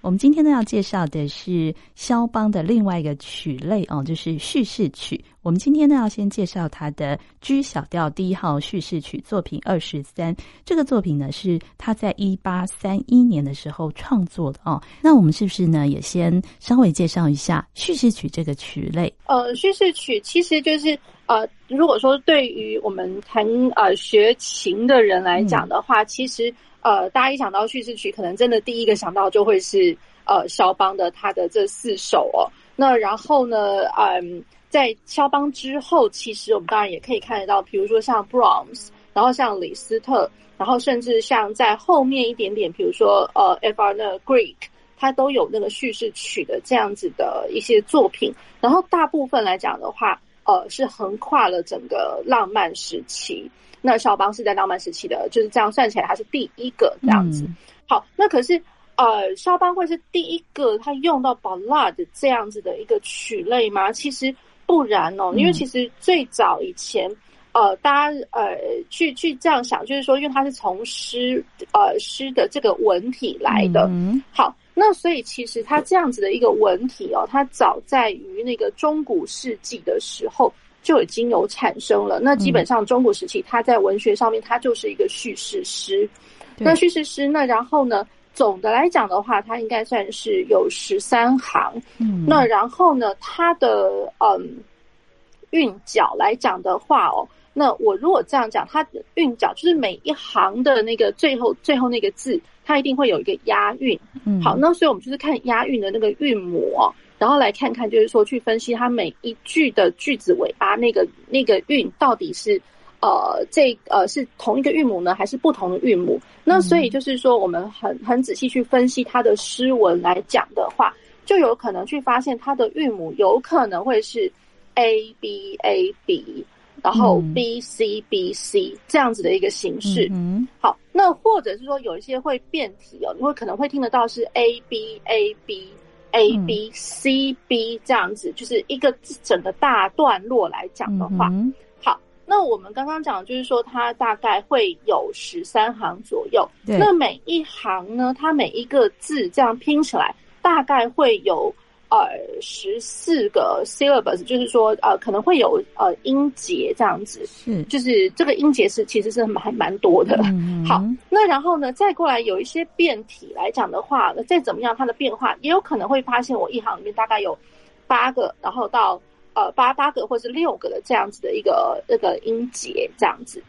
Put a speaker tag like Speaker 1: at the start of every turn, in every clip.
Speaker 1: 我们今天呢要介绍的是肖邦的另外一个曲类哦，就是叙事曲。我们今天呢要先介绍他的 G 小调第一号叙事曲作品二十三。这个作品呢是他在一八三一年的时候创作的哦。那我们是不是呢也先稍微介绍一下叙事曲这个曲类？
Speaker 2: 呃，叙事曲其实就是呃，如果说对于我们弹呃学琴的人来讲的话，其实。呃，大家一想到叙事曲，可能真的第一个想到就会是呃肖邦的他的这四首哦。那然后呢，嗯，在肖邦之后，其实我们当然也可以看得到，比如说像 Brahms，然后像李斯特，然后甚至像在后面一点点，比如说呃 Ivanov Grieg，他都有那个叙事曲的这样子的一些作品。然后大部分来讲的话，呃，是横跨了整个浪漫时期。那肖邦是在浪漫时期的，就是这样算起来，他是第一个这样子。嗯、好，那可是呃，肖邦会是第一个他用到 Ballade 这样子的一个曲类吗？其实不然哦，因为其实最早以前，呃，大家呃去去这样想，就是说，因为它是从诗呃诗的这个文体来的。嗯、好，那所以其实它这样子的一个文体哦，它早在于那个中古世纪的时候。就已经有产生了。那基本上中古时期，它在文学上面，它就是一个叙事诗。那叙事诗，那然后呢，总的来讲的话，它应该算是有十三行。嗯。那然后呢，它的嗯韵脚来讲的话哦，那我如果这样讲，它的韵脚就是每一行的那个最后最后那个字，它一定会有一个押韵。嗯。好，那所以我们就是看押韵的那个韵母。然后来看看，就是说去分析它每一句的句子尾巴那个那个韵到底是，呃，这呃是同一个韵母呢，还是不同的韵母？那所以就是说，我们很很仔细去分析它的诗文来讲的话，就有可能去发现它的韵母有可能会是 A B A B，然后 B C B C 这样子的一个形式。嗯，好，那或者是说有一些会变体哦，你会可能会听得到是 A B A B。A B C B 这样子，就是一个整个大段落来讲的话，好，那我们刚刚讲就是说，它大概会有十三行左右。那每一行呢，它每一个字这样拼起来，大概会有。呃，十四个 syllables，就是说，呃，可能会有呃音节这样子，是，就是这个音节是其实是蛮蛮多的。嗯、好，那然后呢，再过来有一些变体来讲的话，那再怎么样它的变化，也有可能会发现我一行里面大概有八个，然后到呃八八个或是六个的这样子的一个那个音节这样子。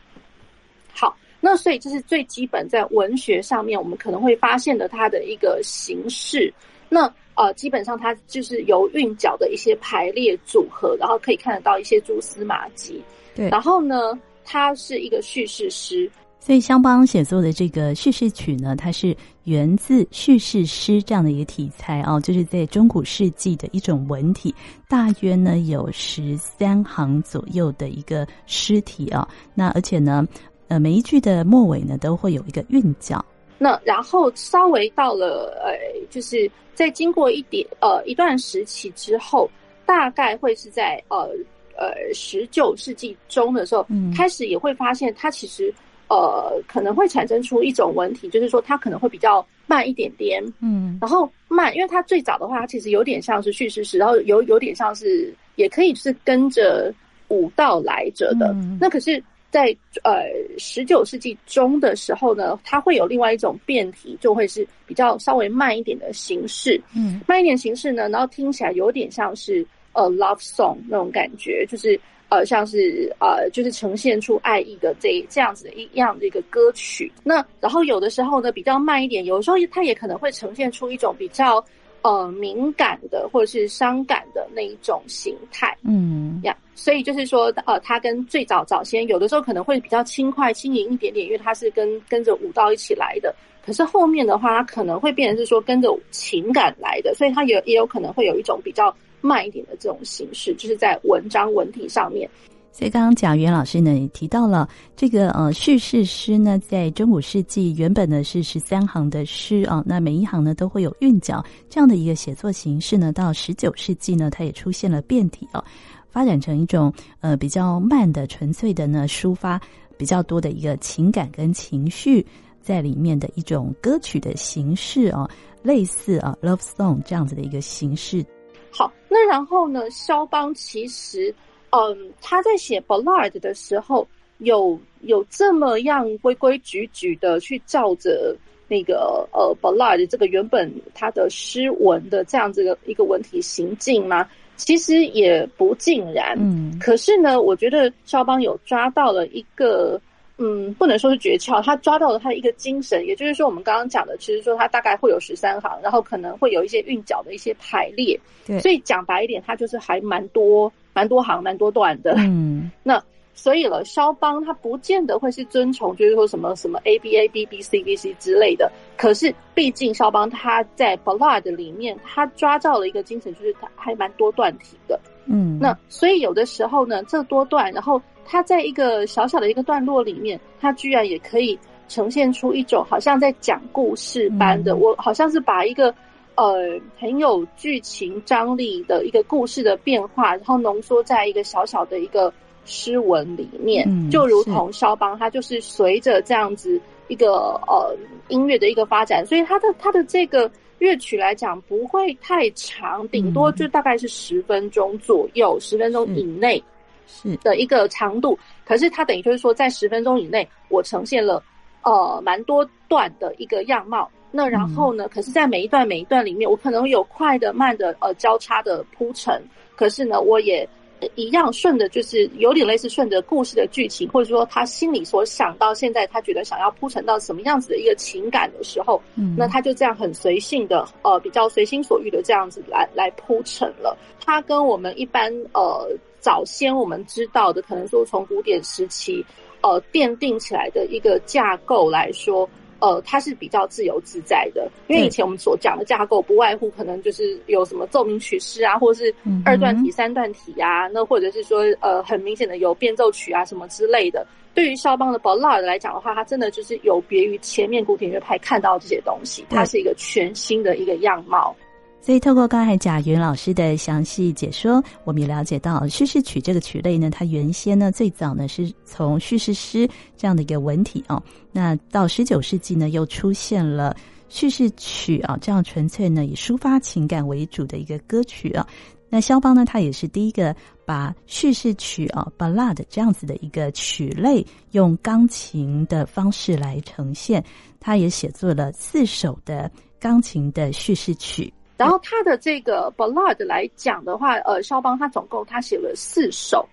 Speaker 2: 好，那所以这是最基本在文学上面我们可能会发现的它的一个形式。那呃，基本上它就是由韵脚的一些排列组合，然后可以看得到一些蛛丝马迹。对，然后呢，它是一个叙事诗，
Speaker 1: 所以肖邦写作的这个叙事曲呢，它是源自叙事诗这样的一个题材哦，就是在中古世纪的一种文体，大约呢有十三行左右的一个诗体啊、哦。那而且呢，呃，每一句的末尾呢都会有一个韵脚。
Speaker 2: 那然后稍微到了呃，就是在经过一点呃一段时期之后，大概会是在呃呃十九世纪中的时候，嗯，开始也会发现它其实呃可能会产生出一种文体，就是说它可能会比较慢一点点，嗯，然后慢，因为它最早的话，它其实有点像是叙事诗，然后有有点像是也可以是跟着舞蹈来着的，嗯，那可是。在呃十九世纪中的时候呢，它会有另外一种变体，就会是比较稍微慢一点的形式。嗯，慢一点形式呢，然后听起来有点像是呃 love song 那种感觉，就是呃像是呃就是呈现出爱意的这这样子的一样的一个歌曲。那然后有的时候呢比较慢一点，有时候它也可能会呈现出一种比较。呃，敏感的或者是伤感的那一种形态，嗯呀，yeah, 所以就是说，呃，它跟最早早先有的时候可能会比较轻快、轻盈一点点，因为它是跟跟着舞蹈一起来的。可是后面的话，它可能会变成是说跟着情感来的，所以它也也有可能会有一种比较慢一点的这种形式，就是在文章文体上面。
Speaker 1: 所以刚刚贾元老师呢也提到了这个呃叙事诗呢，在中古世纪原本呢是十三行的诗啊，那每一行呢都会有韵脚这样的一个写作形式呢，到十九世纪呢，它也出现了变体哦，发展成一种呃比较慢的、纯粹的呢抒发比较多的一个情感跟情绪在里面的一种歌曲的形式哦，类似啊 love song 这样子的一个形式。
Speaker 2: 好，那然后呢，肖邦其实。嗯，他在写 ballad 的时候，有有这么样规规矩矩的去照着那个呃 ballad 这个原本他的诗文的这样子的一个文体行进吗？其实也不尽然。嗯，可是呢，我觉得肖邦有抓到了一个，嗯，不能说是诀窍，他抓到了他的一个精神，也就是说，我们刚刚讲的，其实说他大概会有十三行，然后可能会有一些韵脚的一些排列。对，所以讲白一点，他就是还蛮多。蛮多行，蛮多段的。嗯，那所以了，肖邦他不见得会是遵从，就是说什么什么 A B A B B C B C 之类的。可是，毕竟肖邦他在 Ballad 里面，他抓到了一个精神，就是他还蛮多段体的。嗯，那所以有的时候呢，这多段，然后他在一个小小的一个段落里面，他居然也可以呈现出一种好像在讲故事般的，嗯、我好像是把一个。呃，很有剧情张力的一个故事的变化，然后浓缩在一个小小的一个诗文里面，嗯、就如同肖邦，他就是随着这样子一个呃音乐的一个发展，所以他的他的这个乐曲来讲不会太长，顶多就大概是十分钟左右，十、嗯、分钟以内是的一个长度。是可是它等于就是说，在十分钟以内，我呈现了呃蛮多段的一个样貌。那然后呢？可是，在每一段每一段里面，我可能有快的、慢的，呃，交叉的铺陈。可是呢，我也一样顺着，就是有点类似顺着故事的剧情，或者说他心里所想到，现在他觉得想要铺陈到什么样子的一个情感的时候，嗯，那他就这样很随性的，呃，比较随心所欲的这样子来来铺陈了。他跟我们一般呃早先我们知道的，可能说从古典时期呃奠定起来的一个架构来说。呃，它是比较自由自在的，因为以前我们所讲的架构不外乎可能就是有什么奏鸣曲式啊，或者是二段体、三段体啊，那或者是说呃很明显的有变奏曲啊什么之类的。对于肖邦的 Ballad 来讲的话，它真的就是有别于前面古典乐派看到这些东西，它是一个全新的一个样貌。
Speaker 1: 所以，透过刚才贾云老师的详细解说，我们也了解到叙事曲这个曲类呢，它原先呢最早呢是从叙事诗这样的一个文体哦，那到十九世纪呢又出现了叙事曲啊，这样纯粹呢以抒发情感为主的一个歌曲啊。那肖邦呢，他也是第一个把叙事曲啊 Ballad 这样子的一个曲类用钢琴的方式来呈现，他也写作了四首的钢琴的叙事曲。
Speaker 2: 然后他的这个 ballad 来讲的话，呃，肖邦他总共他写了四首，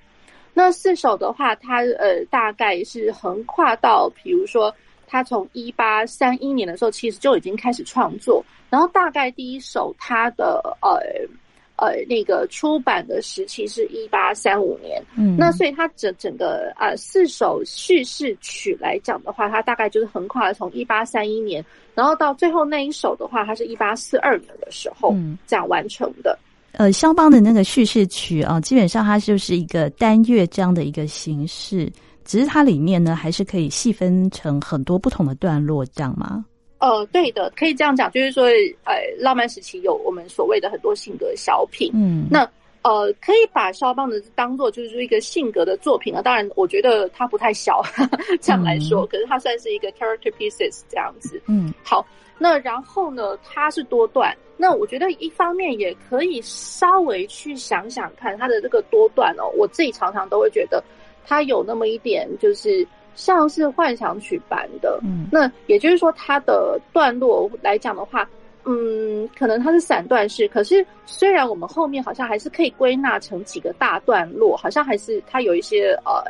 Speaker 2: 那四首的话，他呃大概是横跨到，比如说他从一八三一年的时候，其实就已经开始创作，然后大概第一首他的呃。呃，那个出版的时期是一八三五年，嗯，那所以它整整个啊、呃、四首叙事曲来讲的话，它大概就是横跨了从一八三一年，然后到最后那一首的话，它是一八四二年的时候，嗯，这样完成的。
Speaker 1: 呃，肖邦的那个叙事曲啊，基本上它就是一个单乐章的一个形式，只是它里面呢还是可以细分成很多不同的段落，这样吗？
Speaker 2: 呃，对的，可以这样讲，就是说，呃，浪漫时期有我们所谓的很多性格小品，嗯，那呃，可以把肖邦的当做就是说一个性格的作品啊。当然，我觉得它不太小，呵 呵这样来说，嗯、可是它算是一个 character pieces 这样子，嗯，好，那然后呢，它是多段，那我觉得一方面也可以稍微去想想看它的这个多段哦，我自己常常都会觉得它有那么一点就是。像是幻想曲般的，嗯，那也就是说，它的段落来讲的话，嗯，可能它是散段式。可是，虽然我们后面好像还是可以归纳成几个大段落，好像还是它有一些呃，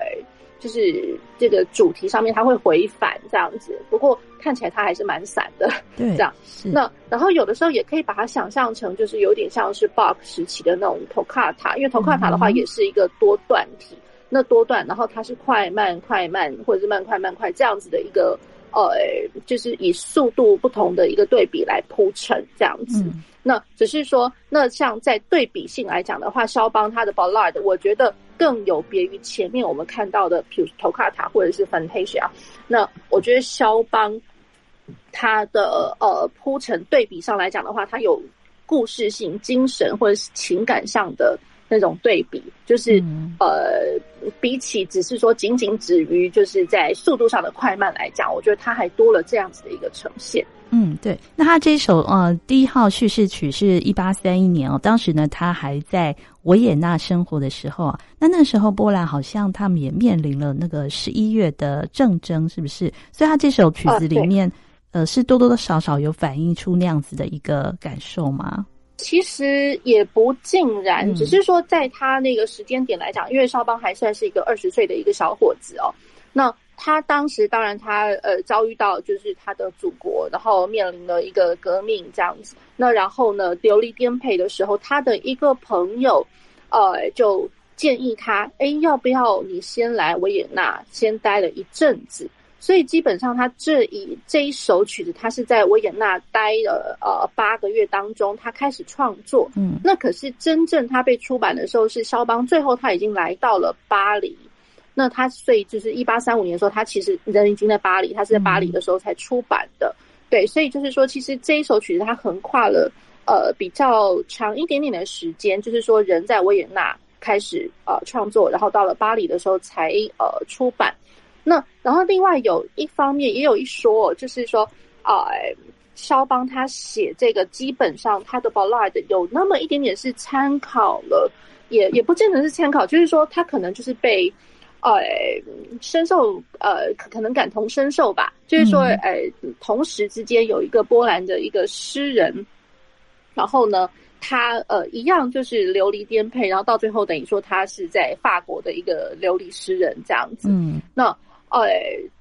Speaker 2: 就是这个主题上面它会回返这样子。不过看起来它还是蛮散的，对，这样。那然后有的时候也可以把它想象成，就是有点像是巴赫时期的那种托卡塔，因为托卡塔的话也是一个多段体。嗯那多段，然后它是快慢快慢，或者是慢快慢快这样子的一个，呃，就是以速度不同的一个对比来铺陈这样子。嗯、那只是说，那像在对比性来讲的话，肖邦他的 Ballad，我觉得更有别于前面我们看到的，比如托卡塔或者是 Fantasia。那我觉得肖邦他的呃铺陈对比上来讲的话，他有故事性、精神或者是情感上的那种对比，就是、嗯、呃比起只是说仅仅止于就是在速度上的快慢来讲，我觉得他还多了这样子的一个呈现。
Speaker 1: 嗯，对。那他这首呃第一号叙事曲是一八三一年哦，当时呢他还在维也纳生活的时候啊，那那时候波兰好像他们也面临了那个十一月的政争，是不是？所以他这首曲子里面，呃，呃，是多多少少有反映出那样子的一个感受吗？
Speaker 2: 其实也不尽然，嗯，只是说在他那个时间点来讲，因为肖邦还算是一个二十岁的一个小伙子哦，那。他当时当然他呃遭遇到就是他的祖国，然后面临了一个革命这样子。那然后呢，流离颠沛的时候，他的一个朋友，呃，就建议他，哎，要不要你先来维也纳先待了一阵子？所以基本上他这一这一首曲子，他是在维也纳待了呃八个月当中，他开始创作。嗯，那可是真正他被出版的时候，是肖邦最后他已经来到了巴黎。那他所以就是一八三五年的时候，他其实人已经在巴黎，他是在巴黎的时候才出版的。嗯、对，所以就是说，其实这一首曲子它横跨了呃比较长一点点的时间，就是说人在维也纳开始呃创作，然后到了巴黎的时候才呃出版。那然后另外有一方面也有一说，就是说啊、呃，肖邦他写这个基本上他的 Ballade 有那么一点点是参考了，也也不见得是参考，就是说他可能就是被。呃，深受呃，可能感同身受吧。就是说，呃，同时之间有一个波兰的一个诗人，然后呢，他呃一样就是流离颠沛，然后到最后等于说他是在法国的一个流离诗人这样子。嗯，那呃，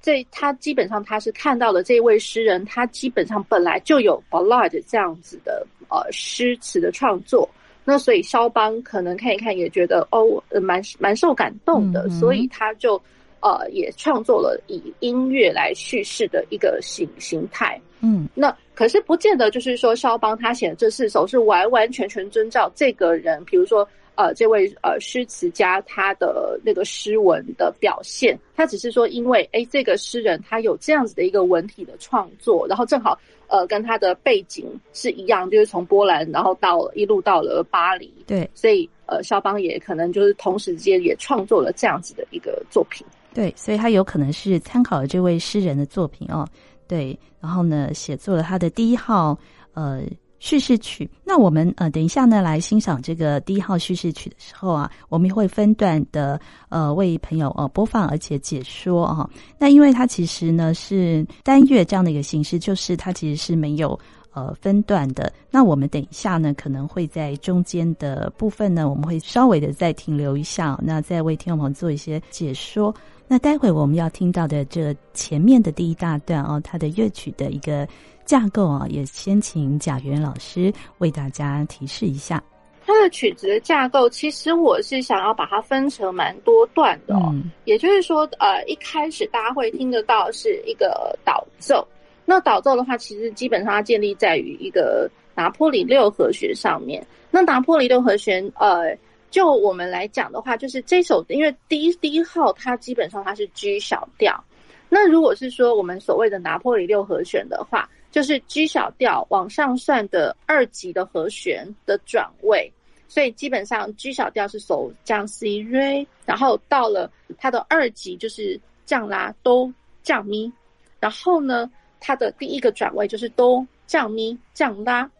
Speaker 2: 这他基本上他是看到了这位诗人，他基本上本来就有 ballad 这样子的呃诗词的创作。那所以肖邦可能看一看也觉得哦，呃，蛮蛮受感动的，嗯、所以他就呃也创作了以音乐来叙事的一个形形态。嗯，那可是不见得就是说肖邦他写的这四首是完完全全遵照这个人，比如说呃这位呃诗词家他的那个诗文的表现，他只是说因为诶这个诗人他有这样子的一个文体的创作，然后正好。呃，跟他的背景是一样，就是从波兰，然后到一路到了巴黎。对，所以呃，肖邦也可能就是同时间也创作了这样子的一个作品。
Speaker 1: 对，所以他有可能是参考了这位诗人的作品哦。对，然后呢，写作了他的第一号呃。叙事曲，那我们呃等一下呢来欣赏这个第一号叙事曲的时候啊，我们会分段的呃为朋友呃播放而且解说啊。那因为它其实呢是单乐这样的一个形式，就是它其实是没有呃分段的。那我们等一下呢可能会在中间的部分呢，我们会稍微的再停留一下，那再为听众朋友做一些解说。那待会我们要听到的这前面的第一大段哦，它的乐曲的一个。架构啊，也先请贾元老师为大家提示一下。
Speaker 2: 它的曲子的架构，其实我是想要把它分成蛮多段的哦。嗯、也就是说，呃，一开始大家会听得到是一个导奏。那导奏的话，其实基本上它建立在于一个拿破里六和弦上面。那拿破里六和弦，呃，就我们来讲的话，就是这首，因为第一第一号它基本上它是 G 小调。那如果是说我们所谓的拿破里六和弦的话，就是 G 小调往上算的二级的和弦的转位，所以基本上 G 小调是手降 C 瑞，然后到了它的二级就是降拉哆降咪，然后呢，它的第一个转位就是哆降咪降拉，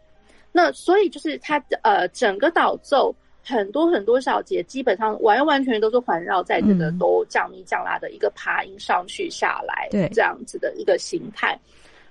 Speaker 2: 那所以就是它呃整个导奏很多很多小节基本上完完全全都是环绕在这个哆降咪降拉的一个爬音上去下来，对这样子的一个形态。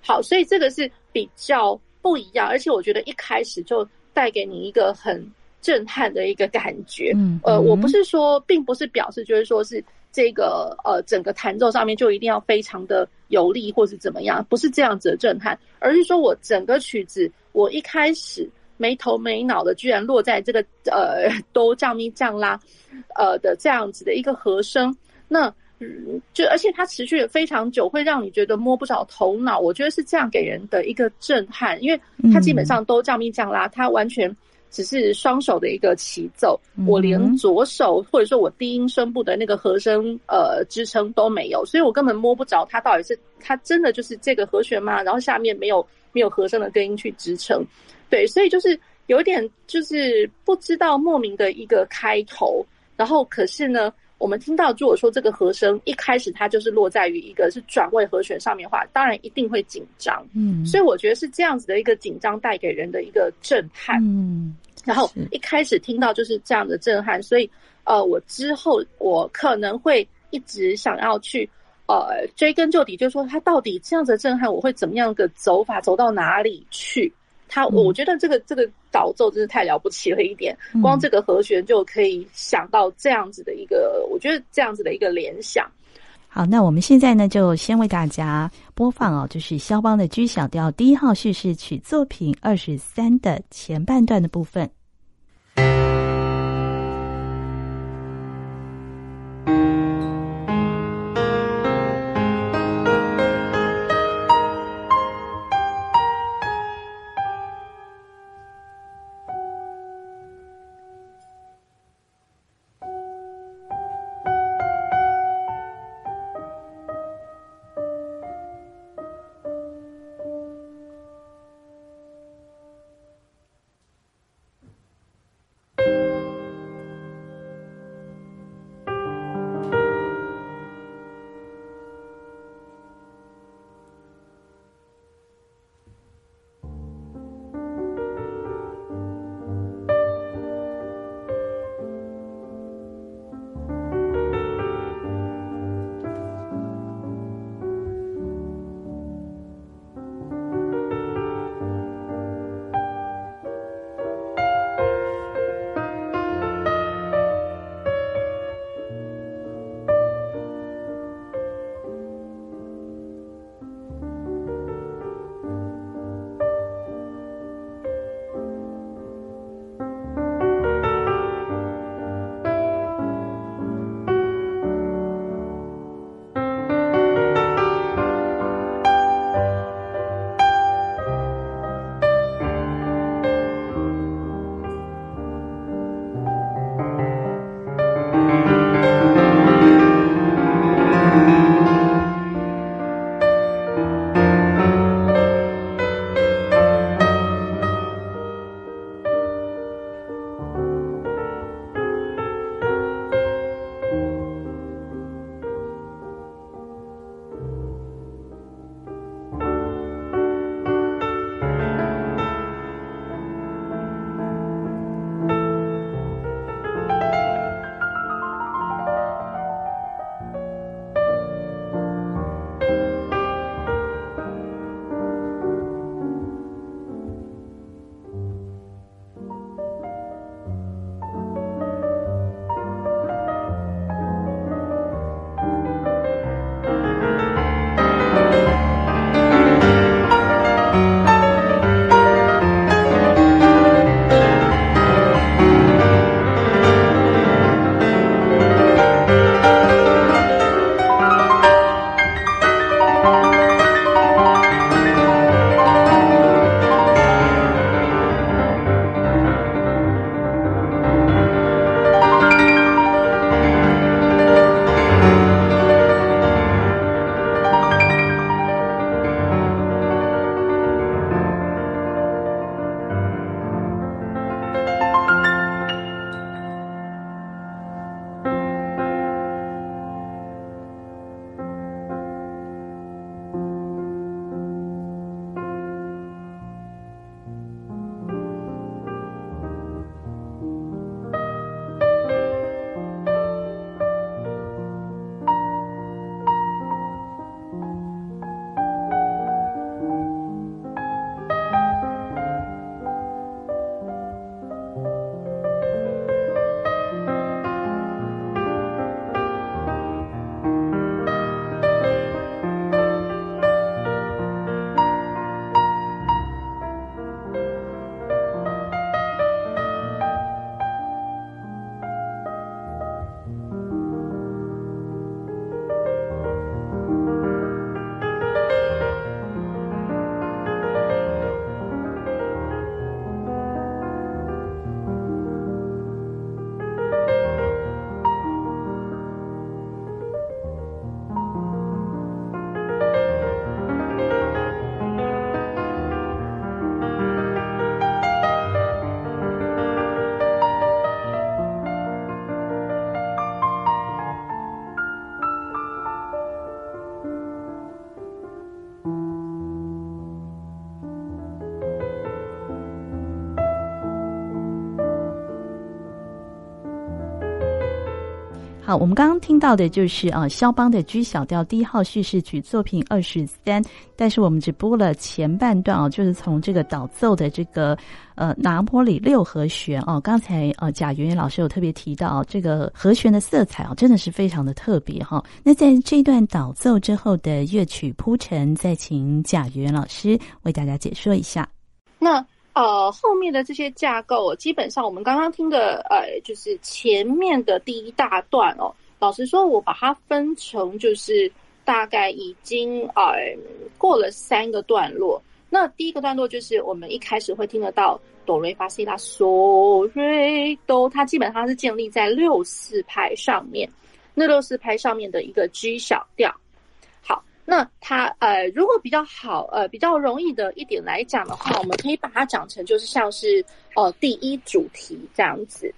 Speaker 2: 好，所以这个是比较不一样，而且我觉得一开始就带给你一个很震撼的一个感觉。嗯，呃，我不是说，并不是表示就是说是这个呃整个弹奏上面就一定要非常的有力或是怎么样，不是这样子的震撼，而是说我整个曲子，我一开始没头没脑的，居然落在这个呃哆 降咪降拉呃的这样子的一个和声，那。嗯，就而且它持续了非常久，会让你觉得摸不着头脑。我觉得是这样给人的一个震撼，因为它基本上都降咪降拉，它完全只是双手的一个起奏，我连左手或者说我低音声部的那个和声呃支撑都没有，所以我根本摸不着它到底是它真的就是这个和弦吗？然后下面没有没有和声的根音去支撑，对，所以就是有一点就是不知道莫名的一个开头，然后可是呢。我们听到，如果说这个和声一开始它就是落在于一个是转位和弦上面的话，当然一定会紧张。嗯，所以我觉得是这样子的一个紧张带给人的一个震撼。嗯，然后一开始听到就是这样的震撼，所以呃，我之后我可能会一直想要去呃追根究底，就是说他到底这样子的震撼，我会怎么样的走法，走到哪里去？他，我觉得这个这个导奏真是太了不起了一点，光这个和弦就可以想到这样子的一个，我觉得这样子的一个联想。
Speaker 1: 好，那我们现在呢，就先为大家播放哦，就是肖邦的 G 小调第一号叙事曲作品二十三的前半段的部分。好，我们刚刚听到的就是啊，肖邦的 G 小调第一号叙事曲作品二十三，但是我们只播了前半段啊，就是从这个导奏的这个呃拿坡里六和弦哦，刚才呃贾圆圆老师有特别提到啊，这个和弦的色彩啊，真的是非常的特别哈。那在这段导奏之后的乐曲铺陈，再请贾圆圆老师为大家解说一下。
Speaker 2: 那。呃，后面的这些架构，基本上我们刚刚听的，呃，就是前面的第一大段哦。老实说，我把它分成就是大概已经呃过了三个段落。那第一个段落就是我们一开始会听得到哆瑞发西拉嗦瑞哆，它基本上是建立在六四拍上面，那六四拍上面的一个 G 小调。那它呃，如果比较好呃，比较容易的一点来讲的话，我们可以把它讲成就是像是呃第一主题这样子。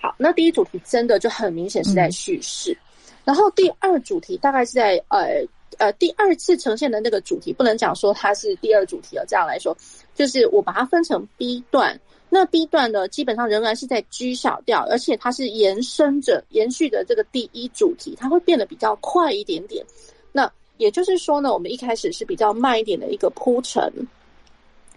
Speaker 2: 好，那第一主题真的就很明显是在叙事，然后第二主题大概是在呃呃第二次呈现的那个主题，不能讲说它是第二主题了。这样来说，就是我把它分成 B 段，那 B 段呢基本上仍然是在 G 小调，而且它是延伸着延续的这个第一主题，它会变得比较快一点点。那也就是说呢，我们一开始是比较慢一点的一个铺陈，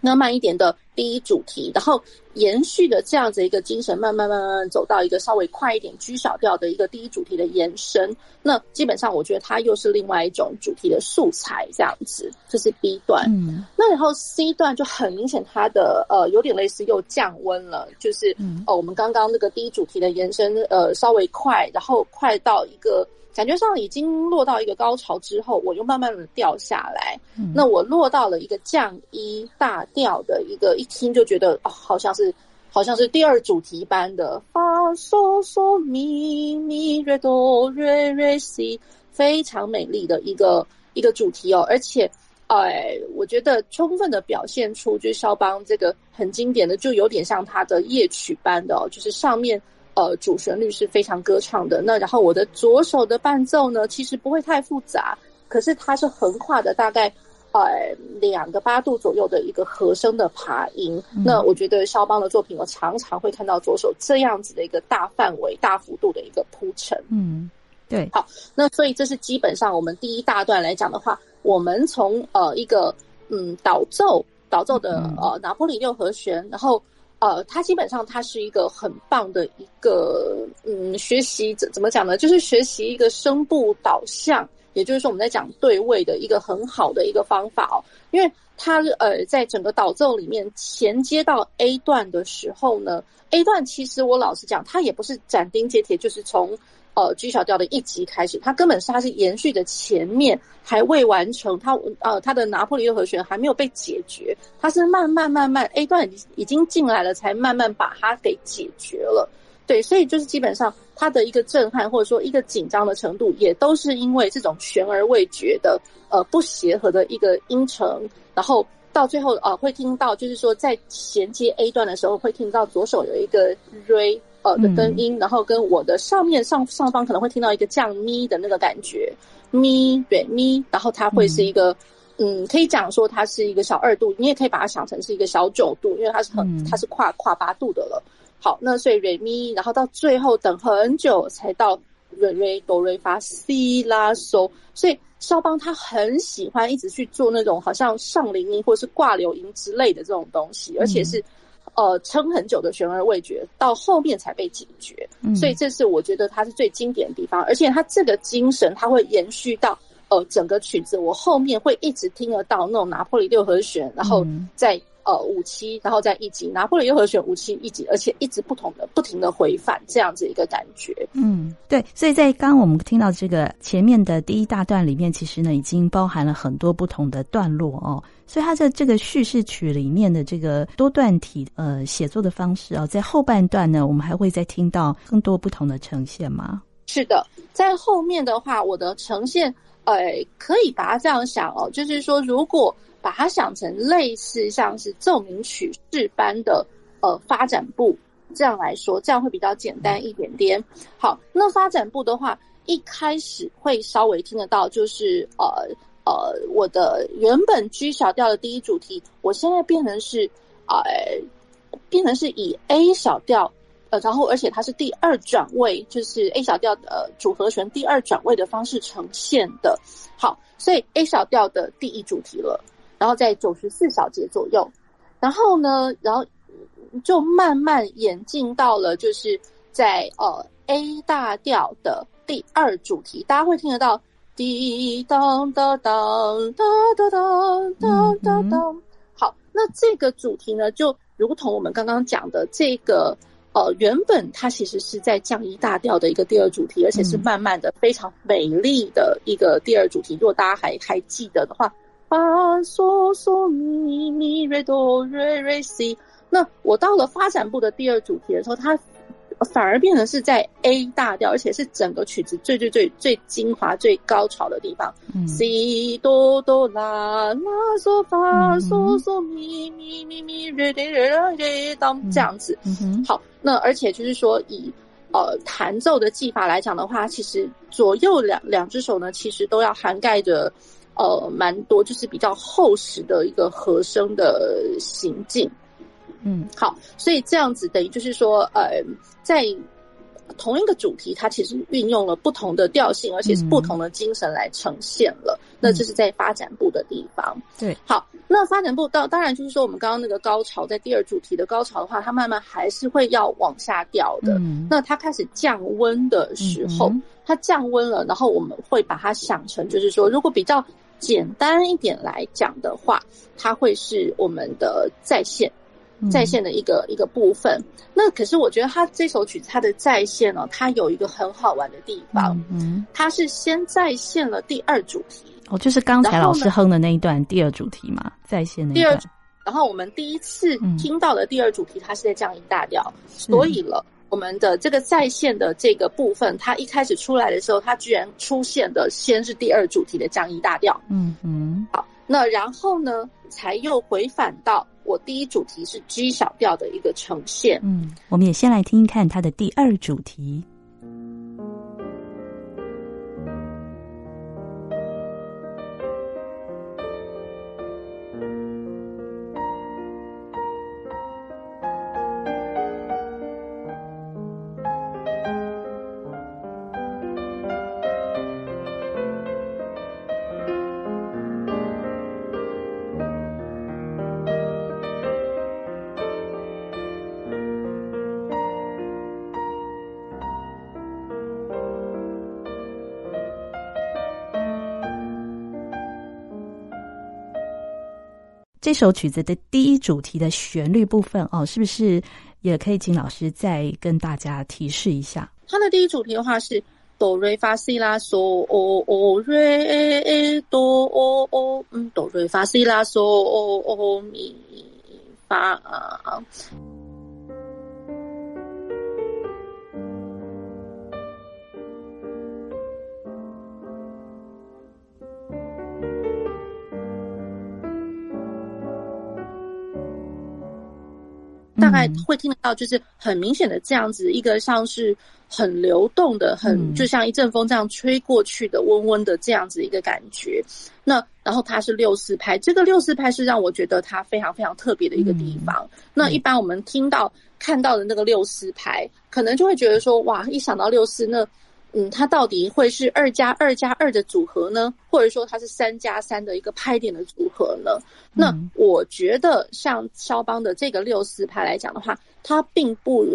Speaker 2: 那慢一点的第一主题，然后延续的这样子一个精神，慢慢慢慢走到一个稍微快一点居小调的一个第一主题的延伸。那基本上我觉得它又是另外一种主题的素材，这样子，这是 B 段。嗯，那然后 C 段就很明显，它的呃有点类似又降温了，就是呃我们刚刚那个第一主题的延伸，呃稍微快，然后快到一个。感觉上已经落到一个高潮之后，我又慢慢的掉下来。嗯、那我落到了一个降一大调的一个，一听就觉得哦，好像是好像是第二主题般的发嗦嗦咪咪瑞哆瑞瑞西，非常美丽的一个一个主题哦。而且，哎，我觉得充分的表现出就是肖邦这个很经典的，就有点像他的夜曲般的哦，就是上面。呃，主旋律是非常歌唱的。那然后我的左手的伴奏呢，其实不会太复杂，可是它是横跨的大概呃两个八度左右的一个和声的爬音。嗯、那我觉得肖邦的作品，我常常会看到左手这样子的一个大范围、大幅度的一个铺陈。
Speaker 1: 嗯，对。
Speaker 2: 好，那所以这是基本上我们第一大段来讲的话，我们从呃一个嗯导奏导奏的呃拿破里六和弦，然后。呃，它基本上它是一个很棒的一个嗯学习怎怎么讲呢？就是学习一个声部导向，也就是说我们在讲对位的一个很好的一个方法哦。因为它呃在整个导奏里面衔接到 A 段的时候呢，A 段其实我老实讲，它也不是斩钉截铁，就是从。呃，G 小调的一级开始，它根本是它是延续的前面还未完成，它呃它的拿破仑六和弦还没有被解决，它是慢慢慢慢 A 段已经进来了，才慢慢把它给解决了。对，所以就是基本上它的一个震撼或者说一个紧张的程度，也都是因为这种悬而未决的呃不协和的一个音程，然后到最后呃会听到就是说在衔接 A 段的时候会听到左手有一个 Re。呃的根音，然后跟我的上面上上方可能会听到一个降咪的那个感觉，咪对咪，然后它会是一个，嗯，嗯，可以讲说它是一个小二度，你也可以把它想成是一个小九度，因为它是很它是跨跨八度的了。好，那所以瑞咪，然后到最后等很久才到瑞瑞哆瑞发西拉嗦，所以肖邦他很喜欢一直去做那种好像上林音或是挂柳音之类的这种东西，而且是。呃，撑很久的悬而未决，到后面才被解决，嗯、所以这是我觉得它是最经典的地方，而且它这个精神，它会延续到呃整个曲子，我后面会一直听得到那种拿破里六和弦，然后再。呃，五七，然后再一级，拿破仑六和弦五七一级，而且一直不同的、不停的回返，这样子一个感觉。
Speaker 1: 嗯，对。所以在刚刚我们听到这个前面的第一大段里面，其实呢已经包含了很多不同的段落哦。所以他在这个叙事曲里面的这个多段体呃写作的方式啊、哦，在后半段呢，我们还会再听到更多不同的呈现吗？
Speaker 2: 是的，在后面的话，我的呈现呃可以把它这样想哦，就是说如果。把它想成类似像是奏鸣曲式般的呃发展部，这样来说，这样会比较简单一点点。好，那发展部的话，一开始会稍微听得到，就是呃呃，我的原本 G 小调的第一主题，我现在变成是呃变成是以 A 小调。呃，然后而且它是第二转位，就是 A 小调的组合拳第二转位的方式呈现的。好，所以 A 小调的第一主题了，然后在九十四小节左右，然后呢，然后就慢慢演进到了就是在呃 A 大调的第二主题，大家会听得到滴当当当当当当当当当。好，那这个主题呢，就如同我们刚刚讲的这个。呃，原本它其实是在降一大调的一个第二主题，而且是慢慢的非常美丽的一个第二主题。如果大家还还记得的话，发嗦嗦咪咪瑞哆瑞瑞西。那我到了发展部的第二主题的时候，它。反而变成是在 A 大调，而且是整个曲子最最最最精华、最高潮的地方。西哆哆啦啦嗦发嗦嗦咪咪咪咪瑞瑞瑞瑞当这样子。好，那而且就是说以，以呃弹奏的技法来讲的话，其实左右两两只手呢，其实都要涵盖着呃蛮多，就是比较厚实的一个和声的行进。嗯，好，所以这样子等于就是说，呃，在同一个主题，它其实运用了不同的调性，而且是不同的精神来呈现了。嗯、那这是在发展部的地方。对，好，那发展部到当然就是说，我们刚刚那个高潮，在第二主题的高潮的话，它慢慢还是会要往下掉的。嗯，那它开始降温的时候，嗯、它降温了，然后我们会把它想成，就是说，如果比较简单一点来讲的话，它会是我们的再现。再现的一个、嗯、一个部分，那可是我觉得他这首曲子它的在线呢、哦，它有一个很好玩的地方，嗯，它是先在线了第二主题，
Speaker 1: 哦，就是刚才老师哼的那一段第二主题嘛，在线的。
Speaker 2: 第二，然后我们第一次听到的第二主题，它是在降音大调，嗯、所以了，我们的这个在线的这个部分，它一开始出来的时候，它居然出现的先是第二主题的降一大调，嗯嗯，好，那然后呢，才又回返到。我第一主题是 G 小调的一个呈现，
Speaker 1: 嗯，我们也先来听一看它的第二主题。这首曲子的第一主题的旋律部分哦，是不是也可以请老师再跟大家提示一下？
Speaker 2: 它的第一主题的话是哆瑞发西拉嗦哦哦瑞哆哦哦嗯哆瑞发西拉嗦哦哦咪发。概会听得到，就是很明显的这样子一个像是很流动的，很就像一阵风这样吹过去的温温的这样子一个感觉。那然后它是六四拍，这个六四拍是让我觉得它非常非常特别的一个地方。那一般我们听到看到的那个六四拍，可能就会觉得说，哇，一想到六四那。嗯，它到底会是二加二加二的组合呢，或者说它是三加三的一个拍点的组合呢？那我觉得像肖邦的这个六四拍来讲的话，它并不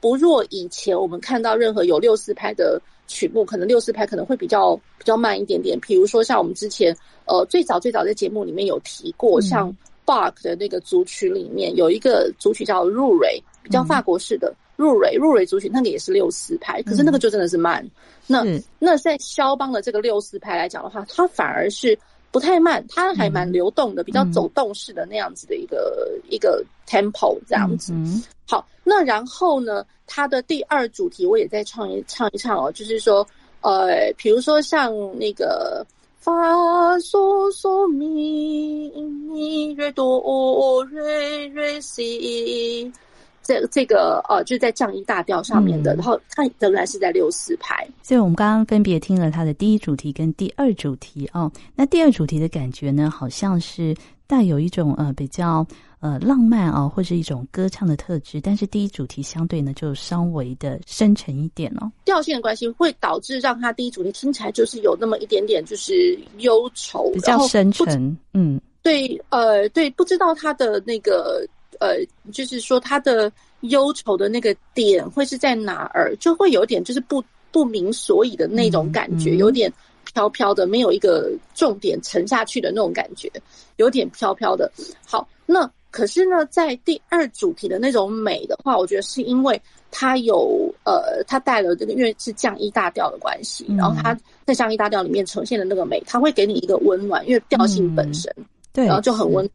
Speaker 2: 不若以前我们看到任何有六四拍的曲目，可能六四拍可能会比较比较慢一点点。比如说像我们之前呃最早最早在节目里面有提过，像 Bach 的那个组曲里面有一个组曲叫入蕊，比较法国式的。入蕊入蕊族群，那个也是六四拍，可是那个就真的是慢。嗯、那那在肖邦的这个六四拍来讲的话，它反而是不太慢，它还蛮流动的，嗯、比较走动式的那样子的一个、嗯、一个 tempo 这样子。嗯、好，那然后呢，它的第二主题我也再唱一唱一唱哦，就是说，呃，比如说像那个发嗦嗦咪咪瑞哆瑞瑞西。这这个呃，就是在降一大调上面的，嗯、然后它仍然是在六四拍。
Speaker 1: 所以我们刚刚分别听了它的第一主题跟第二主题哦。那第二主题的感觉呢，好像是带有一种呃比较呃浪漫啊，或是一种歌唱的特质，但是第一主题相对呢就稍微的深沉一点哦。
Speaker 2: 调性的关系会导致让它第一主题听起来就是有那么一点点就是忧愁，
Speaker 1: 比较深沉。嗯，
Speaker 2: 对，呃，对，不知道他的那个呃，就是说他的忧愁的那个点会是在哪儿，就会有点就是不不明所以的那种感觉，嗯嗯、有点。飘飘的，没有一个重点沉下去的那种感觉，有点飘飘的。好，那可是呢，在第二主题的那种美的话，我觉得是因为它有呃，它带了这个，因为是降 E 大调的关系，嗯、然后它在降 E 大调里面呈现的那个美，它会给你一个温暖，因为调性本身，嗯、对，然后就很温。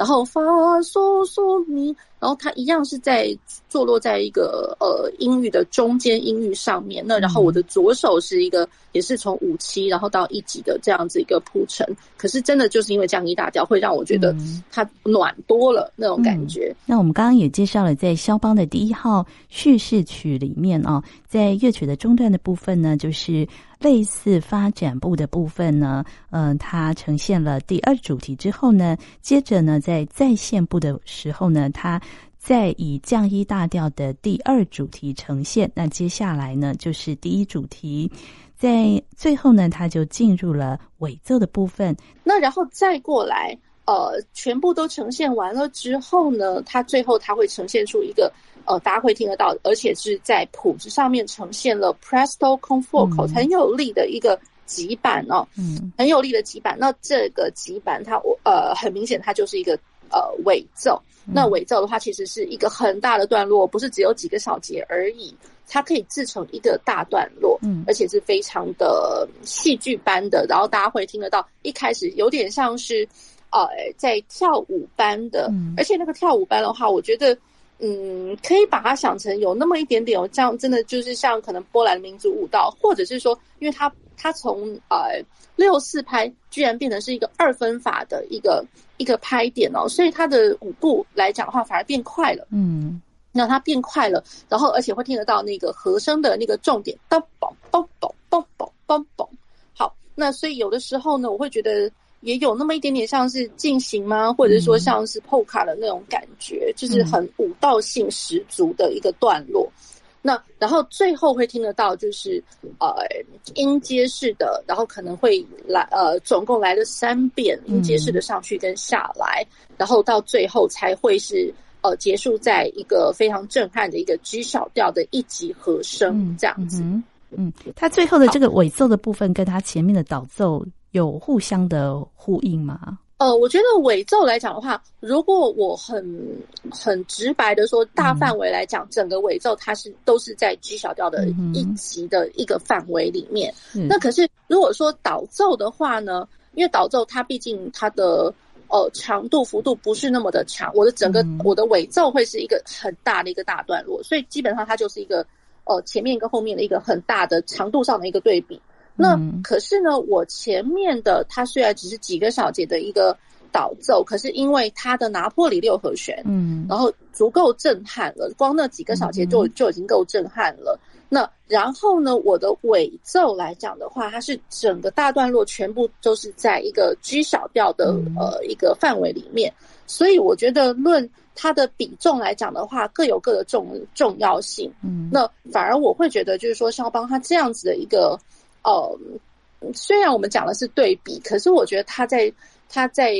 Speaker 2: 然后发嗦嗦咪，然后它一样是在坐落在一个呃音域的中间音域上面。那然后我的左手是一个，也是从五七然后到一级的这样子一个铺陈。可是真的就是因为降一大调，会让我觉得它暖多了那种感觉。
Speaker 1: 嗯、那我们刚刚也介绍了，在肖邦的第一号叙事曲里面啊，在乐曲的中段的部分呢，就是。类似发展部的部分呢，嗯、呃，它呈现了第二主题之后呢，接着呢，在再现部的时候呢，它再以降一大调的第二主题呈现。那接下来呢，就是第一主题，在最后呢，它就进入了尾奏的部分。
Speaker 2: 那然后再过来，呃，全部都呈现完了之后呢，它最后它会呈现出一个。呃，大家会听得到，而且是在谱子上面呈现了 Presto con 嗯、很有力的一个急板哦，嗯，很有力的急板。那这个急板它呃很明显它就是一个呃尾奏。嗯、那伪造的话，其实是一个很大的段落，不是只有几个小节而已，它可以制成一个大段落，嗯，而且是非常的戏剧般的。然后大家会听得到，一开始有点像是呃在跳舞般的，嗯、而且那个跳舞般的话，我觉得。嗯，可以把它想成有那么一点点，这样真的就是像可能波兰民族舞蹈，或者是说，因为它它从呃六四拍居然变成是一个二分法的一个一个拍点哦，所以它的舞步来讲的话反而变快了。嗯，那它变快了，然后而且会听得到那个和声的那个重点，咚嘣咚嘣咚嘣咚嘣。好，那所以有的时候呢，我会觉得。也有那么一点点像是进行吗？或者是说像是 polka 的那种感觉，嗯、就是很舞蹈性十足的一个段落。嗯、那然后最后会听得到就是呃音阶式的，然后可能会来呃总共来了三遍音阶式的上去跟下来，嗯、然后到最后才会是呃结束在一个非常震撼的一个 G 小调的一级和声这样子。嗯，
Speaker 1: 嗯，它最后的这个尾奏的部分跟它前面的导奏。有互相的呼应吗？
Speaker 2: 呃，我觉得尾奏来讲的话，如果我很很直白的说，大范围来讲，嗯、整个尾奏它是都是在 G 小调的一级的一个范围里面。嗯、那可是如果说导奏的话呢，因为导奏它毕竟它的呃长度幅度不是那么的长，我的整个、嗯、我的尾奏会是一个很大的一个大段落，所以基本上它就是一个呃前面跟后面的一个很大的长度上的一个对比。那可是呢，我前面的它虽然只是几个小节的一个导奏，可是因为它的拿破里六和弦，嗯，然后足够震撼了，光那几个小节就就已经够震撼了。那然后呢，我的尾奏来讲的话，它是整个大段落全部都是在一个 G 小调的呃一个范围里面，所以我觉得论它的比重来讲的话，各有各的重重要性。嗯，那反而我会觉得就是说，肖邦他这样子的一个。呃，虽然我们讲的是对比，可是我觉得他在他在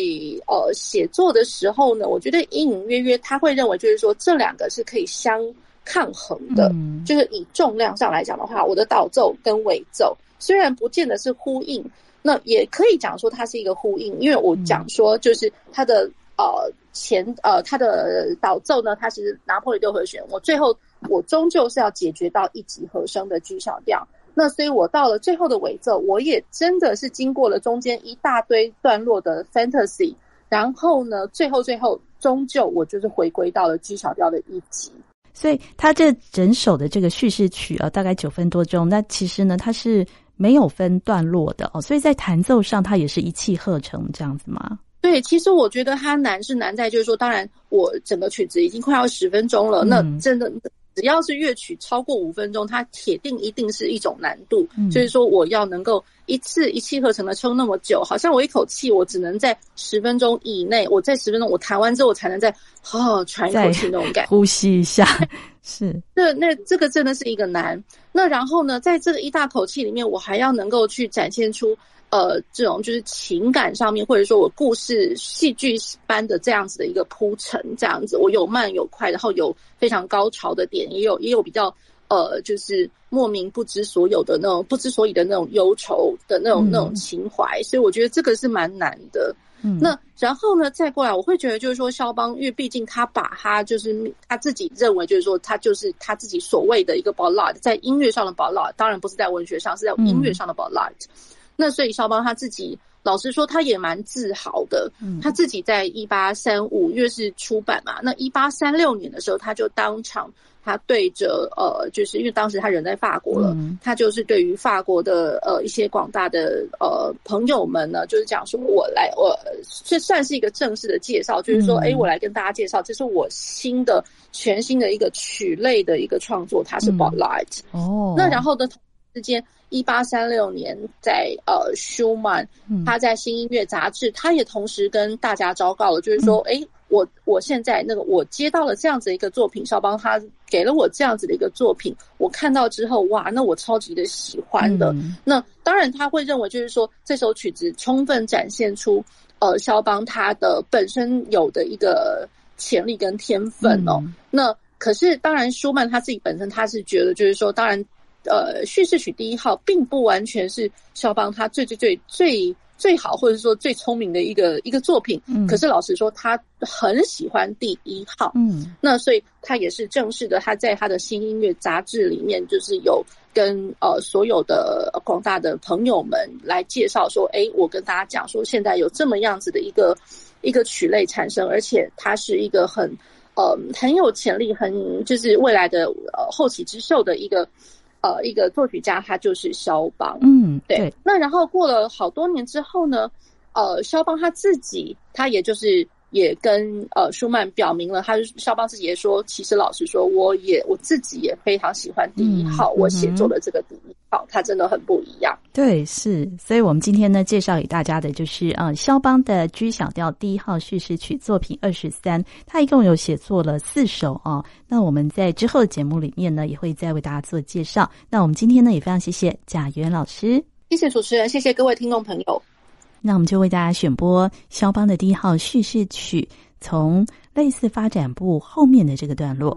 Speaker 2: 呃写作的时候呢，我觉得隐隐约约他会认为就是说这两个是可以相抗衡的，嗯、就是以重量上来讲的话，我的导奏跟尾奏虽然不见得是呼应，那也可以讲说它是一个呼应，因为我讲说就是它的呃前呃它的导奏呢，它是拿破仑六和弦，我最后我终究是要解决到一级和声的 G 小调。那所以，我到了最后的尾奏，我也真的是经过了中间一大堆段落的 fantasy，然后呢，最后最后，终究我就是回归到了 G 小调的一级。
Speaker 1: 所以，它这整首的这个叙事曲啊，大概九分多钟。那其实呢，它是没有分段落的哦，所以在弹奏上，它也是一气呵成这样子吗？
Speaker 2: 对，其实我觉得它难是难在，就是说，当然我整个曲子已经快要十分钟了，嗯、那真的只要是乐曲超过五分钟，它铁定一定是一种难度。嗯、就是说，我要能够一次一气呵成的撑那么久，好像我一口气我只能在十分钟以内，我在十分钟我弹完之后，我才能再好好喘一口气那种感觉，
Speaker 1: 呼吸一下。是，
Speaker 2: 那那这个真的是一个难。那然后呢，在这个一大口气里面，我还要能够去展现出。呃，这种就是情感上面，或者说我故事戏剧般的这样子的一个铺陈，这样子，我有慢有快，然后有非常高潮的点，也有也有比较呃，就是莫名不知所有的那种不知所以的那种忧愁的那种、嗯、那种情怀，所以我觉得这个是蛮难的。嗯，那然后呢，再过来，我会觉得就是说，肖邦，因为毕竟他把他就是他自己认为就是说，他就是他自己所谓的一个 ballad，在音乐上的 ballad，当然不是在文学上，是在音乐上的 ballad。嗯那所以肖邦他自己，老实说，他也蛮自豪的。嗯，他自己在一八三五月是出版嘛，那一八三六年的时候，他就当场他对着呃，就是因为当时他人在法国了，嗯、他就是对于法国的呃一些广大的呃朋友们呢，就是讲说，我来，我这算是一个正式的介绍，就是说，哎、嗯，我来跟大家介绍，这是我新的全新的一个曲类的一个创作，它是 Ballade、嗯。哦，那然后的之间。一八三六年在，呃，舒曼他在《新音乐杂志》，他也同时跟大家昭告了，就是说，哎、嗯，我我现在那个我接到了这样子一个作品，肖邦他给了我这样子的一个作品，我看到之后，哇，那我超级的喜欢的。嗯、那当然他会认为，就是说这首曲子充分展现出呃，肖邦他的本身有的一个潜力跟天分哦。嗯、那可是当然，舒曼他自己本身他是觉得，就是说，当然。呃，叙事曲第一号并不完全是肖邦他最最最最最好，或者说最聪明的一个一个作品。嗯，可是老实说，他很喜欢第一号。嗯，那所以他也是正式的，他在他的新音乐杂志里面，就是有跟呃所有的广大的朋友们来介绍说，哎，我跟大家讲说，现在有这么样子的一个一个曲类产生，而且它是一个很呃很有潜力，很就是未来的呃后起之秀的一个。呃，一个作曲家，他就是肖邦。嗯，对。对，那然后过了好多年之后呢，呃，肖邦他自己，他也就是。也跟呃舒曼表明了，他肖邦自己也说，其实老实说，我也我自己也非常喜欢第一号，嗯、我写作的这个第一号，它真的很不一样。
Speaker 1: 对，是，所以我们今天呢，介绍给大家的就是啊，肖邦的 G 小调第一号叙事曲作品二十三，他一共有写作了四首啊。那我们在之后的节目里面呢，也会再为大家做介绍。那我们今天呢，也非常谢谢贾元老师，
Speaker 2: 谢谢主持人，谢谢各位听众朋友。
Speaker 1: 那我们就为大家选播肖邦的第一号叙事曲，从类似发展部后面的这个段落。